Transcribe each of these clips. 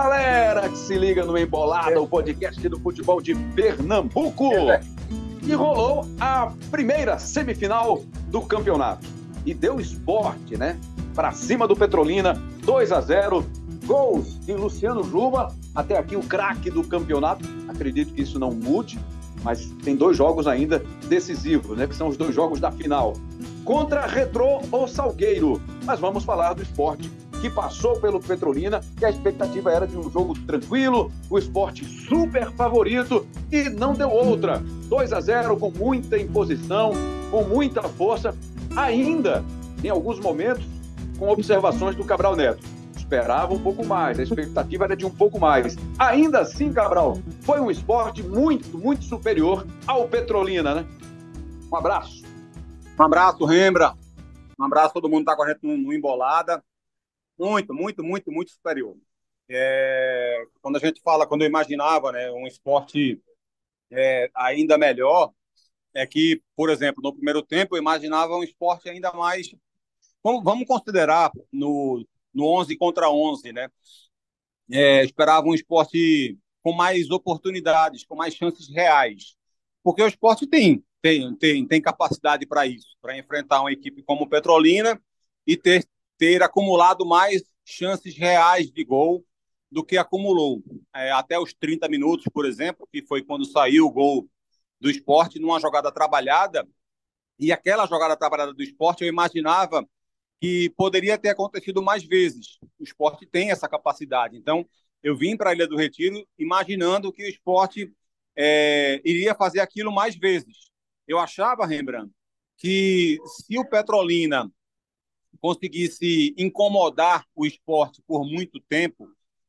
Galera que se liga no Embolada, o podcast do futebol de Pernambuco. E rolou a primeira semifinal do campeonato. E deu esporte, né? Para cima do Petrolina, 2 a 0 Gols de Luciano Juba, até aqui o craque do campeonato. Acredito que isso não mude, mas tem dois jogos ainda decisivos, né? Que são os dois jogos da final. Contra Retrô ou Salgueiro. Mas vamos falar do esporte que passou pelo Petrolina, que a expectativa era de um jogo tranquilo, o esporte super favorito e não deu outra. 2 a 0 com muita imposição, com muita força, ainda em alguns momentos com observações do Cabral Neto. Esperava um pouco mais, a expectativa era de um pouco mais. Ainda assim, Cabral, foi um esporte muito, muito superior ao Petrolina, né? Um abraço. Um abraço, Rembra. Um abraço todo mundo está com a gente no, no Embolada muito, muito, muito, muito superior. É, quando a gente fala, quando eu imaginava né, um esporte é, ainda melhor, é que, por exemplo, no primeiro tempo eu imaginava um esporte ainda mais. Vamos, vamos considerar no, no 11 contra 11, né? É, esperava um esporte com mais oportunidades, com mais chances reais. Porque o esporte tem, tem, tem, tem capacidade para isso, para enfrentar uma equipe como Petrolina e ter ter acumulado mais chances reais de gol do que acumulou. É, até os 30 minutos, por exemplo, que foi quando saiu o gol do esporte numa jogada trabalhada. E aquela jogada trabalhada do esporte, eu imaginava que poderia ter acontecido mais vezes. O esporte tem essa capacidade. Então, eu vim para a Ilha do Retiro imaginando que o esporte é, iria fazer aquilo mais vezes. Eu achava, Rembrandt, que se o Petrolina conseguisse incomodar o esporte por muito tempo,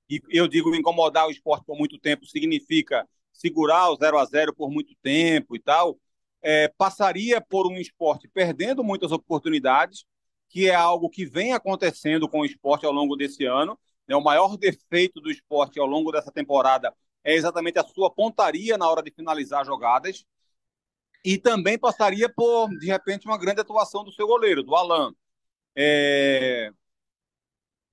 e eu digo incomodar o esporte por muito tempo significa segurar o 0 a 0 por muito tempo e tal, é, passaria por um esporte perdendo muitas oportunidades, que é algo que vem acontecendo com o esporte ao longo desse ano. Né? O maior defeito do esporte ao longo dessa temporada é exatamente a sua pontaria na hora de finalizar jogadas. E também passaria por, de repente, uma grande atuação do seu goleiro, do Alan. É...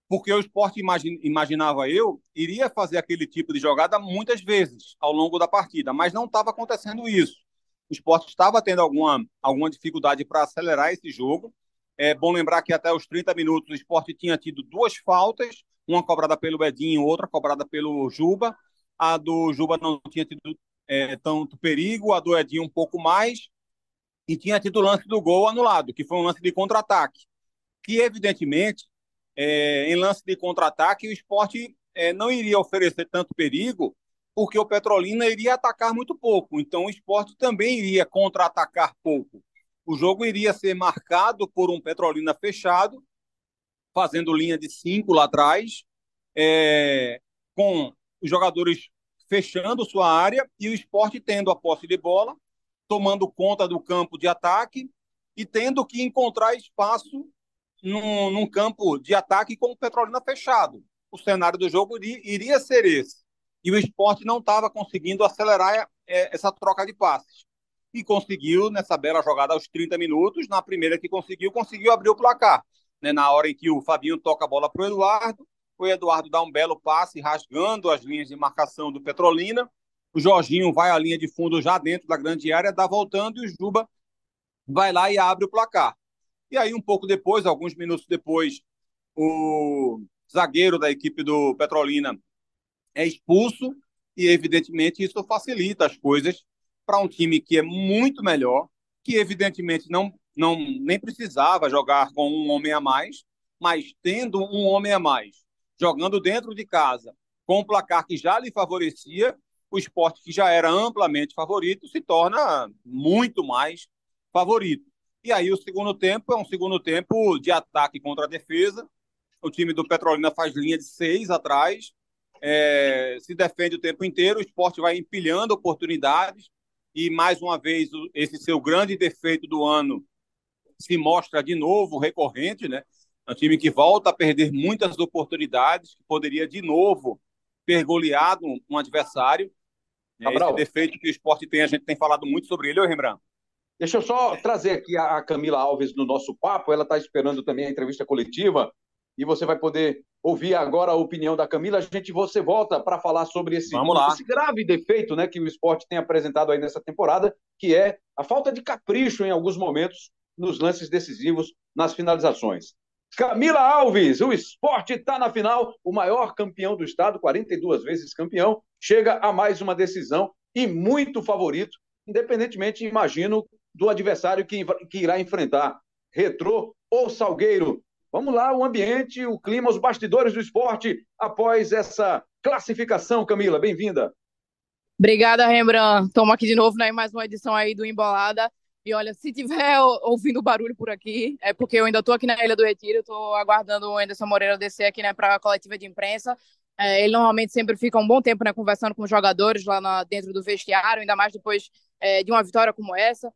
Porque o esporte, imaginava eu, iria fazer aquele tipo de jogada muitas vezes ao longo da partida, mas não estava acontecendo isso. O esporte estava tendo alguma, alguma dificuldade para acelerar esse jogo. É bom lembrar que até os 30 minutos o esporte tinha tido duas faltas, uma cobrada pelo Edinho, outra cobrada pelo Juba. A do Juba não tinha tido é, tanto perigo, a do Edinho um pouco mais, e tinha tido o lance do gol anulado, que foi um lance de contra-ataque que, evidentemente, é, em lance de contra-ataque, o esporte é, não iria oferecer tanto perigo, porque o Petrolina iria atacar muito pouco. Então, o esporte também iria contra-atacar pouco. O jogo iria ser marcado por um Petrolina fechado, fazendo linha de cinco lá atrás, é, com os jogadores fechando sua área e o esporte tendo a posse de bola, tomando conta do campo de ataque e tendo que encontrar espaço num, num campo de ataque com o Petrolina fechado. O cenário do jogo iria, iria ser esse. E o esporte não estava conseguindo acelerar é, essa troca de passes. E conseguiu, nessa bela jogada aos 30 minutos, na primeira que conseguiu, conseguiu abrir o placar. Né? Na hora em que o Fabinho toca a bola para o Eduardo, o Eduardo dá um belo passe, rasgando as linhas de marcação do Petrolina. O Jorginho vai à linha de fundo já dentro da grande área, dá voltando e o Juba vai lá e abre o placar. E aí, um pouco depois, alguns minutos depois, o zagueiro da equipe do Petrolina é expulso e, evidentemente, isso facilita as coisas para um time que é muito melhor, que, evidentemente, não, não nem precisava jogar com um homem a mais, mas tendo um homem a mais, jogando dentro de casa, com um placar que já lhe favorecia, o esporte que já era amplamente favorito se torna muito mais favorito. E aí o segundo tempo é um segundo tempo de ataque contra a defesa. O time do Petrolina faz linha de seis atrás, é, se defende o tempo inteiro, o esporte vai empilhando oportunidades e mais uma vez esse seu grande defeito do ano se mostra de novo recorrente, né? É um time que volta a perder muitas oportunidades, que poderia de novo ter goleado um adversário. Esse defeito que o esporte tem, a gente tem falado muito sobre ele, ô Rembrandt. Deixa eu só trazer aqui a Camila Alves no nosso papo. Ela está esperando também a entrevista coletiva e você vai poder ouvir agora a opinião da Camila. A gente você volta para falar sobre esse, esse, grave defeito, né, que o esporte tem apresentado aí nessa temporada, que é a falta de capricho em alguns momentos nos lances decisivos, nas finalizações. Camila Alves, o esporte está na final, o maior campeão do estado, 42 vezes campeão, chega a mais uma decisão e muito favorito, independentemente, imagino, do adversário que, que irá enfrentar, Retrô ou Salgueiro. Vamos lá, o ambiente, o clima, os bastidores do esporte após essa classificação, Camila, bem-vinda. Obrigada, Rembrandt. Estamos aqui de novo, né, mais uma edição aí do Embolada. E olha, se tiver ouvindo barulho por aqui, é porque eu ainda estou aqui na Ilha do Retiro, estou aguardando o Anderson Moreira descer aqui né, para a coletiva de imprensa. É, ele normalmente sempre fica um bom tempo né, conversando com os jogadores lá na, dentro do vestiário, ainda mais depois é, de uma vitória como essa,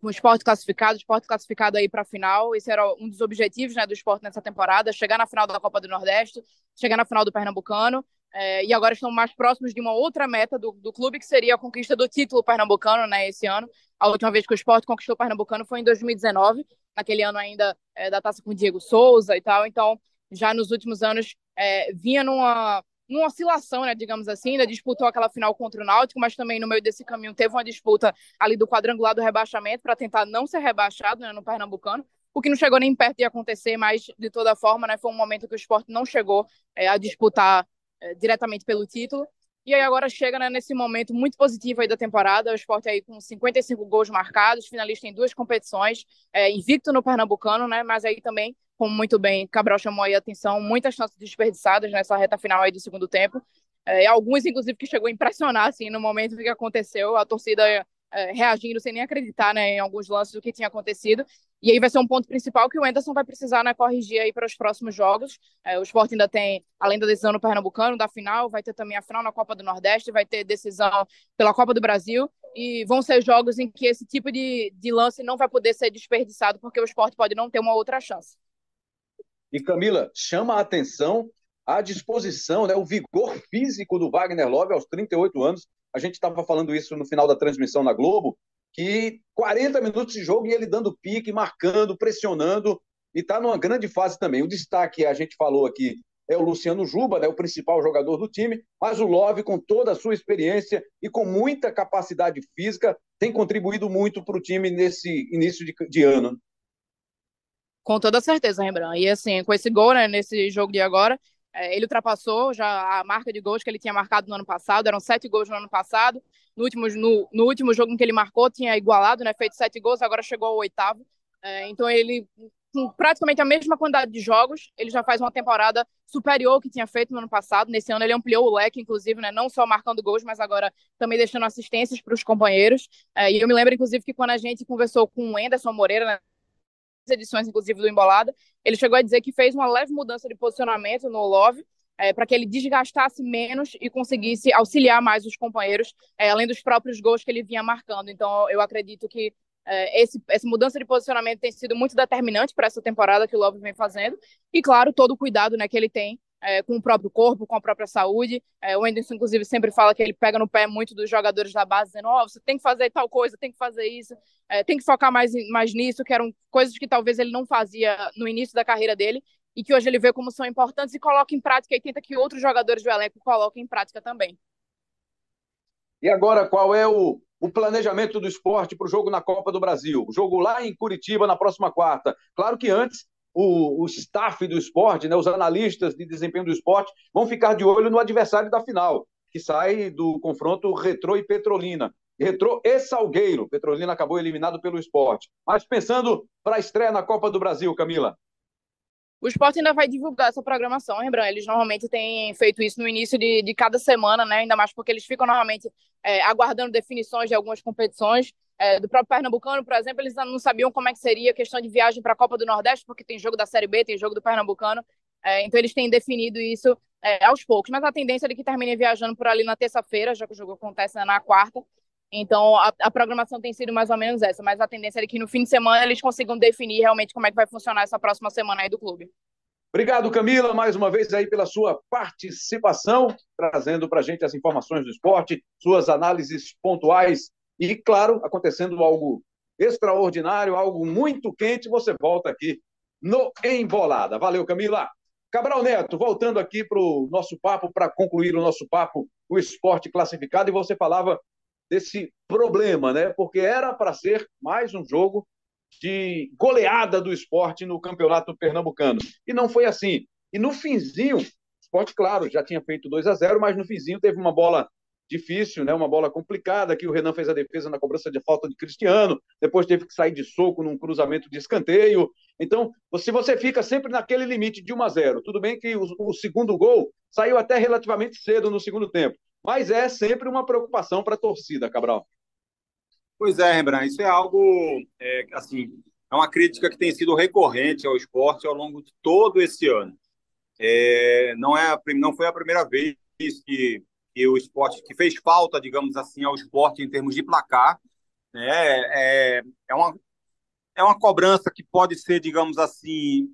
com o esporte classificado, o esporte classificado aí para a final. Esse era um dos objetivos né, do esporte nessa temporada: chegar na final da Copa do Nordeste, chegar na final do Pernambucano. É, e agora estão mais próximos de uma outra meta do, do clube, que seria a conquista do título pernambucano né, esse ano. A última vez que o esporte conquistou o Pernambucano foi em 2019, naquele ano ainda é, da taça com o Diego Souza e tal. Então, já nos últimos anos, é, vinha numa, numa oscilação, né, digamos assim, ainda disputou aquela final contra o Náutico, mas também no meio desse caminho teve uma disputa ali do quadrangular do rebaixamento para tentar não ser rebaixado né, no Pernambucano, o que não chegou nem perto de acontecer, mas de toda forma, né, foi um momento que o esporte não chegou é, a disputar é, diretamente pelo título. E aí agora chega né, nesse momento muito positivo aí da temporada, o esporte aí com 55 gols marcados, finalista em duas competições, é, invicto no Pernambucano, né? Mas aí também, como muito bem Cabral chamou aí a atenção, muitas chances desperdiçadas nessa reta final aí do segundo tempo. É, alguns, inclusive, que chegou a impressionar, assim, no momento que aconteceu, a torcida é, reagindo sem nem acreditar né, em alguns lances do que tinha acontecido. E aí vai ser um ponto principal que o Anderson vai precisar né, corrigir aí para os próximos jogos. É, o esporte ainda tem, além da decisão no Pernambucano, da final, vai ter também a final na Copa do Nordeste, vai ter decisão pela Copa do Brasil. E vão ser jogos em que esse tipo de, de lance não vai poder ser desperdiçado, porque o esporte pode não ter uma outra chance. E Camila, chama a atenção a disposição, né, o vigor físico do Wagner Love aos 38 anos a gente estava falando isso no final da transmissão na Globo, que 40 minutos de jogo e ele dando pique, marcando, pressionando, e está numa grande fase também. O destaque, a gente falou aqui, é o Luciano Juba, né, o principal jogador do time, mas o Love, com toda a sua experiência e com muita capacidade física, tem contribuído muito para o time nesse início de, de, ano. Com toda certeza, Rembrandt. E assim, com esse gol né, nesse jogo de agora, é, ele ultrapassou já a marca de gols que ele tinha marcado no ano passado, eram sete gols no ano passado. No último, no, no último jogo que ele marcou, tinha igualado, né, feito sete gols, agora chegou ao oitavo. É, então ele, com praticamente a mesma quantidade de jogos, ele já faz uma temporada superior ao que tinha feito no ano passado. Nesse ano ele ampliou o leque, inclusive, né, não só marcando gols, mas agora também deixando assistências para os companheiros. É, e eu me lembro, inclusive, que quando a gente conversou com o Anderson Moreira, né, edições, inclusive, do Embolada, ele chegou a dizer que fez uma leve mudança de posicionamento no Love, é, para que ele desgastasse menos e conseguisse auxiliar mais os companheiros, é, além dos próprios gols que ele vinha marcando. Então, eu acredito que é, esse, essa mudança de posicionamento tem sido muito determinante para essa temporada que o Love vem fazendo. E, claro, todo o cuidado né, que ele tem é, com o próprio corpo, com a própria saúde. É, o Anderson, inclusive, sempre fala que ele pega no pé muito dos jogadores da base, dizendo: oh, você tem que fazer tal coisa, tem que fazer isso, é, tem que focar mais, mais nisso, que eram coisas que talvez ele não fazia no início da carreira dele e que hoje ele vê como são importantes e coloca em prática e tenta que outros jogadores do elenco coloquem em prática também. E agora, qual é o, o planejamento do esporte para o jogo na Copa do Brasil? O jogo lá em Curitiba na próxima quarta. Claro que antes o, o staff do esporte, né, os analistas de desempenho do esporte, vão ficar de olho no adversário da final, que sai do confronto Retrô e Petrolina. Retrô e Salgueiro. Petrolina acabou eliminado pelo esporte. Mas pensando para a estreia na Copa do Brasil, Camila. O esporte ainda vai divulgar essa programação, lembrando, eles normalmente têm feito isso no início de, de cada semana, né? Ainda mais porque eles ficam normalmente é, aguardando definições de algumas competições é, do próprio Pernambucano, por exemplo, eles não sabiam como é que seria a questão de viagem para a Copa do Nordeste, porque tem jogo da Série B, tem jogo do Pernambucano, é, então eles têm definido isso é, aos poucos, mas a tendência é de que termine viajando por ali na terça-feira, já que o jogo acontece na quarta, então a, a, programação tem sido mais ou menos essa, mas a tendência é que no fim de semana eles consigam definir realmente como é que vai funcionar essa próxima semana aí do clube. Obrigado, Camila, mais uma vez aí pela sua participação, trazendo para a gente as informações do esporte, suas análises pontuais e, claro, acontecendo algo extraordinário, algo muito quente, você volta aqui no Embolada. Valeu, Camila! Cabral Neto, voltando aqui para o nosso papo, para concluir o nosso papo, o esporte classificado, e você falava desse problema, né? Porque era para ser mais um jogo de goleada do esporte no campeonato pernambucano. E não foi assim. E no finzinho, o esporte, claro, já tinha feito 2 a 0 mas no finzinho teve uma bola difícil, né? uma bola complicada, que o Renan fez a defesa na cobrança de falta de Cristiano, depois teve que sair de soco num cruzamento de escanteio. Então, se você fica sempre naquele limite de 1 a 0, tudo bem que o, o segundo gol saiu até relativamente cedo no segundo tempo, mas é sempre uma preocupação para a torcida, Cabral. Pois é, Rembrandt, isso é algo, é, assim, é uma crítica que tem sido recorrente ao esporte ao longo de todo esse ano. É, não, é a, não foi a primeira vez que que o esporte que fez falta, digamos assim, ao esporte em termos de placar. Né? É, é, uma, é uma cobrança que pode ser, digamos assim,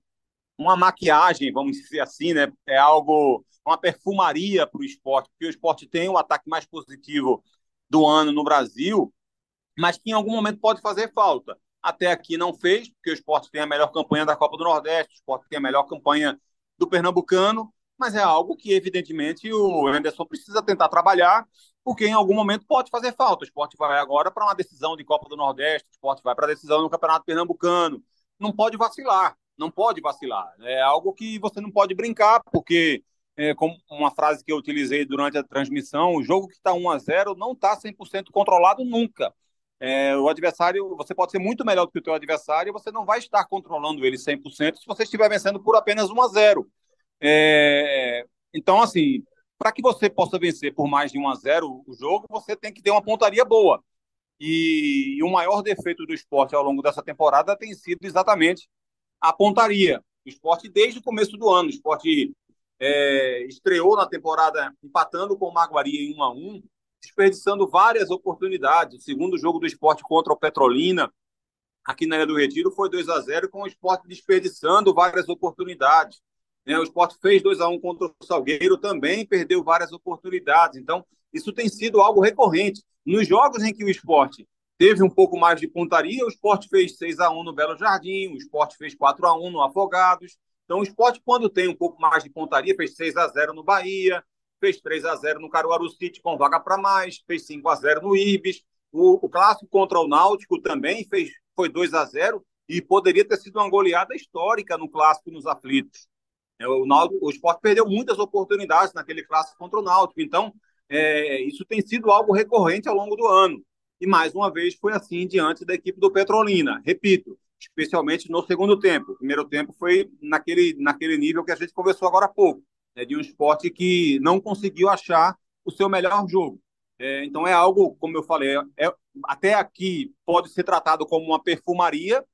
uma maquiagem, vamos dizer assim, né? É algo, uma perfumaria para o esporte, porque o esporte tem o ataque mais positivo do ano no Brasil, mas que em algum momento pode fazer falta. Até aqui não fez, porque o esporte tem a melhor campanha da Copa do Nordeste, o esporte tem a melhor campanha do Pernambucano, mas é algo que, evidentemente, o Anderson precisa tentar trabalhar, porque em algum momento pode fazer falta. O esporte vai agora para uma decisão de Copa do Nordeste, o esporte vai para a decisão no Campeonato Pernambucano. Não pode vacilar, não pode vacilar. É algo que você não pode brincar, porque, é, como uma frase que eu utilizei durante a transmissão, o jogo que está 1 a 0 não está 100% controlado nunca. É, o adversário, você pode ser muito melhor do que o teu adversário, você não vai estar controlando ele 100% se você estiver vencendo por apenas 1 a 0. É, então, assim, para que você possa vencer por mais de 1 a 0 o jogo, você tem que ter uma pontaria boa. E, e o maior defeito do esporte ao longo dessa temporada tem sido exatamente a pontaria. O esporte, desde o começo do ano, o esporte é, estreou na temporada empatando com o Maguari em 1 a 1 desperdiçando várias oportunidades. O segundo jogo do esporte contra o Petrolina, aqui na Ilha do Retiro, foi 2 a 0 com o esporte desperdiçando várias oportunidades. Né? O esporte fez 2 a 1 contra o Salgueiro, também perdeu várias oportunidades. Então, isso tem sido algo recorrente. Nos jogos em que o esporte teve um pouco mais de pontaria, o esporte fez 6 a 1 no Belo Jardim, o esporte fez 4 a 1 no Afogados. Então, o esporte, quando tem um pouco mais de pontaria, fez 6 a 0 no Bahia, fez 3 a 0 no Caruaru City com vaga para mais, fez 5 a 0 no Ibis. O, o clássico contra o Náutico também fez, foi 2 a 0 e poderia ter sido uma goleada histórica no clássico nos aflitos. É, o, Náutico, o esporte perdeu muitas oportunidades naquele clássico contra o Náutico. Então, é, isso tem sido algo recorrente ao longo do ano. E mais uma vez foi assim diante da equipe do Petrolina. Repito, especialmente no segundo tempo. O primeiro tempo foi naquele, naquele nível que a gente conversou agora há pouco, né, de um esporte que não conseguiu achar o seu melhor jogo. É, então é algo, como eu falei, é, até aqui pode ser tratado como uma perfumaria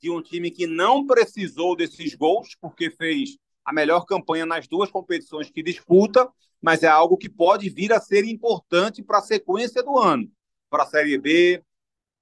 de um time que não precisou desses gols, porque fez a melhor campanha nas duas competições que disputa, mas é algo que pode vir a ser importante para a sequência do ano. Para a Série B,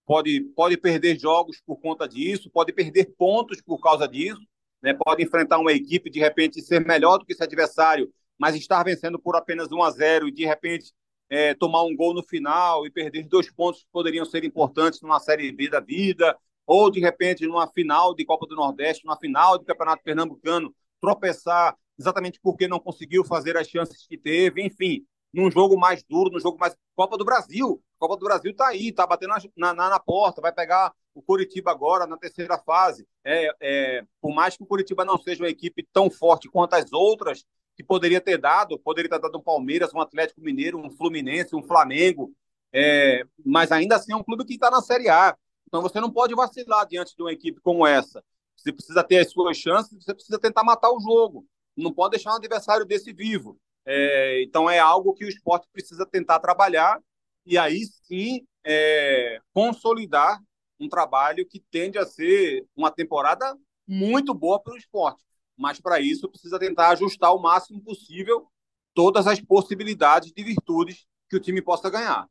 pode, pode perder jogos por conta disso, pode perder pontos por causa disso, né? pode enfrentar uma equipe de repente ser melhor do que esse adversário, mas estar vencendo por apenas 1 a 0 e de repente é, tomar um gol no final e perder dois pontos que poderiam ser importantes numa Série B da vida, ou de repente numa final de Copa do Nordeste, numa final de Campeonato Pernambucano, tropeçar exatamente porque não conseguiu fazer as chances que teve, enfim, num jogo mais duro, num jogo mais. Copa do Brasil. Copa do Brasil está aí, está batendo na, na, na, porta, vai pegar o Curitiba agora na terceira fase. É, é, por mais que o Curitiba não seja uma equipe tão forte quanto as outras, que poderia ter dado, poderia ter dado um Palmeiras, um Atlético Mineiro, um Fluminense, um Flamengo, é, mas ainda assim é um clube que está na Série A. Então você não pode vacilar diante de uma equipe como essa. Você precisa ter as suas chances, você precisa tentar matar o jogo. Não pode deixar um adversário desse vivo. É, então é algo que o esporte precisa tentar trabalhar e aí sim é, consolidar um trabalho que tende a ser uma temporada muito boa para o esporte. Mas para isso precisa tentar ajustar o máximo possível todas as possibilidades de virtudes que o time possa ganhar.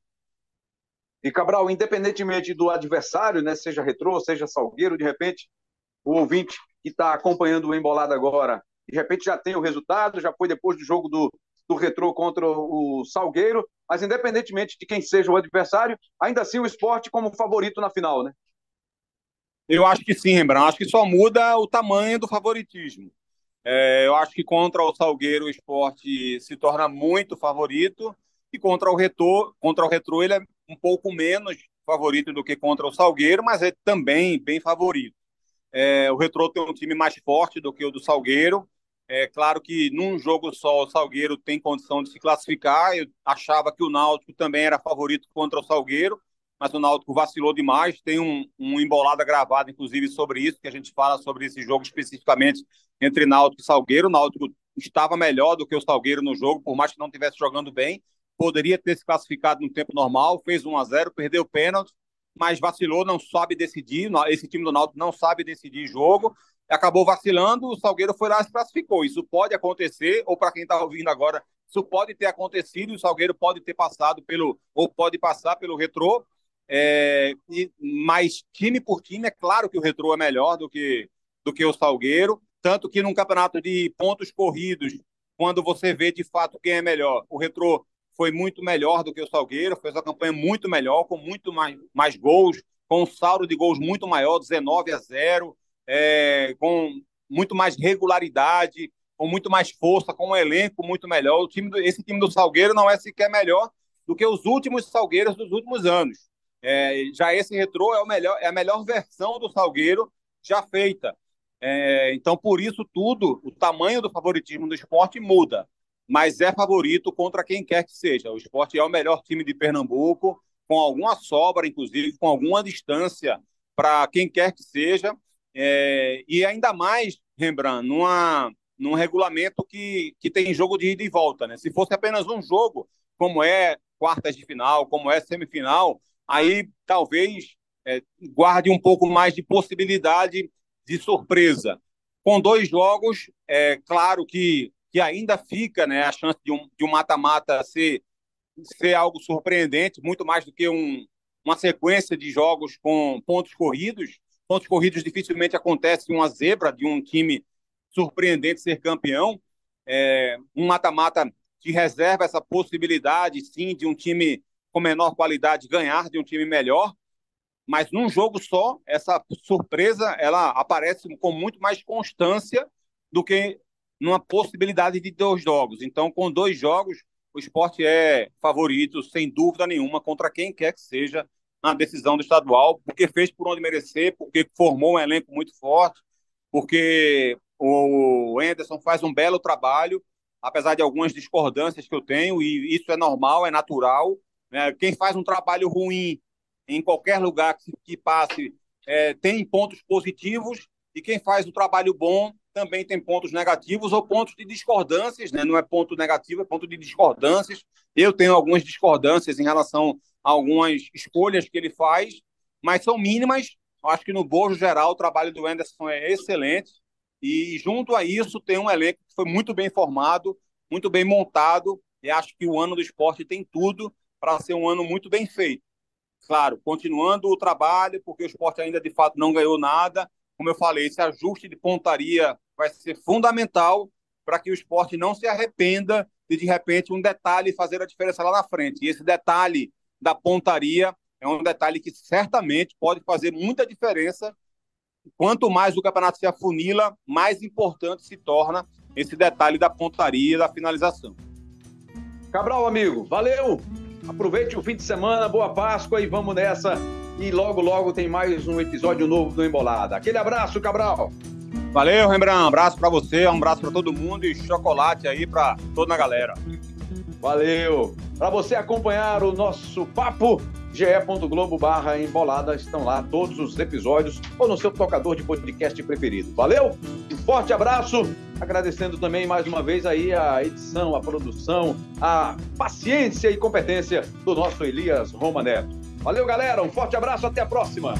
E Cabral, independentemente do adversário, né, seja retrô, seja salgueiro, de repente o ouvinte que está acompanhando o Embolado agora, de repente já tem o resultado, já foi depois do jogo do, do Retrô contra o Salgueiro, mas independentemente de quem seja o adversário, ainda assim o esporte como favorito na final, né? Eu acho que sim, Rembrandt. Acho que só muda o tamanho do favoritismo. É, eu acho que contra o Salgueiro o esporte se torna muito favorito e contra o Retro, contra o Retro ele é um pouco menos favorito do que contra o Salgueiro, mas é também bem favorito. É, o Retro tem um time mais forte do que o do Salgueiro. É claro que num jogo só o Salgueiro tem condição de se classificar. Eu achava que o Náutico também era favorito contra o Salgueiro, mas o Náutico vacilou demais. Tem um, um embolada gravada, inclusive, sobre isso, que a gente fala sobre esse jogo especificamente entre Náutico e Salgueiro. O Náutico estava melhor do que o Salgueiro no jogo, por mais que não estivesse jogando bem. Poderia ter se classificado no tempo normal, fez 1 a 0 perdeu o pênalti, mas vacilou, não sabe decidir. Esse time do Náutico não sabe decidir jogo. Acabou vacilando, o Salgueiro foi lá e se classificou. Isso pode acontecer, ou para quem está ouvindo agora, isso pode ter acontecido, o Salgueiro pode ter passado pelo, ou pode passar pelo retrô, é, e, mas time por time, é claro que o Retrô é melhor do que, do que o Salgueiro. Tanto que num campeonato de pontos corridos, quando você vê de fato quem é melhor, o Retrô foi muito melhor do que o Salgueiro, fez uma campanha muito melhor, com muito mais, mais gols, com um saldo de gols muito maior, 19 a 0, é, com muito mais regularidade, com muito mais força, com um elenco muito melhor. O time do, esse time do Salgueiro não é sequer melhor do que os últimos Salgueiros dos últimos anos. É, já esse retrô é, o melhor, é a melhor versão do Salgueiro já feita. É, então, por isso tudo, o tamanho do favoritismo do esporte muda, mas é favorito contra quem quer que seja. O esporte é o melhor time de Pernambuco, com alguma sobra, inclusive, com alguma distância para quem quer que seja, é, e ainda mais, Rembrandt, numa, num regulamento que, que tem jogo de ida e volta. Né? Se fosse apenas um jogo, como é quartas de final, como é semifinal, aí talvez é, guarde um pouco mais de possibilidade de surpresa. Com dois jogos, é claro que, que ainda fica né, a chance de um, de um mata-mata ser, ser algo surpreendente, muito mais do que um, uma sequência de jogos com pontos corridos. Pontos corridos dificilmente acontece uma zebra de um time surpreendente ser campeão. É, um mata-mata que reserva essa possibilidade, sim, de um time com menor qualidade ganhar de um time melhor, mas num jogo só, essa surpresa ela aparece com muito mais constância do que numa possibilidade de dois jogos. Então, com dois jogos, o esporte é favorito, sem dúvida nenhuma, contra quem quer que seja na decisão do estadual, porque fez por onde merecer, porque formou um elenco muito forte, porque o Anderson faz um belo trabalho, apesar de algumas discordâncias que eu tenho, e isso é normal, é natural, né? Quem faz um trabalho ruim em qualquer lugar que, que passe é, tem pontos positivos e quem faz um trabalho bom também tem pontos negativos ou pontos de discordâncias, né? não é ponto negativo, é ponto de discordâncias. Eu tenho algumas discordâncias em relação a algumas escolhas que ele faz, mas são mínimas. Acho que no bojo geral o trabalho do Anderson é excelente e junto a isso tem um elenco que foi muito bem formado, muito bem montado e acho que o ano do esporte tem tudo para ser um ano muito bem feito. Claro, continuando o trabalho, porque o esporte ainda de fato não ganhou nada. Como eu falei, esse ajuste de pontaria vai ser fundamental para que o esporte não se arrependa de, de repente, um detalhe fazer a diferença lá na frente. E esse detalhe da pontaria é um detalhe que certamente pode fazer muita diferença. Quanto mais o campeonato se afunila, mais importante se torna esse detalhe da pontaria da finalização. Cabral, amigo, valeu! Aproveite o fim de semana, boa Páscoa e vamos nessa. E logo, logo tem mais um episódio novo do Embolada. Aquele abraço, Cabral. Valeu, Rembrandt. Um abraço para você, um abraço para todo mundo e chocolate aí para toda a galera. Valeu. Para você acompanhar o nosso papo, ge.globo barra embolada, estão lá todos os episódios ou no seu tocador de podcast preferido. Valeu? Um forte abraço, agradecendo também mais uma vez aí a edição, a produção, a paciência e competência do nosso Elias Roma Neto. Valeu, galera, um forte abraço, até a próxima!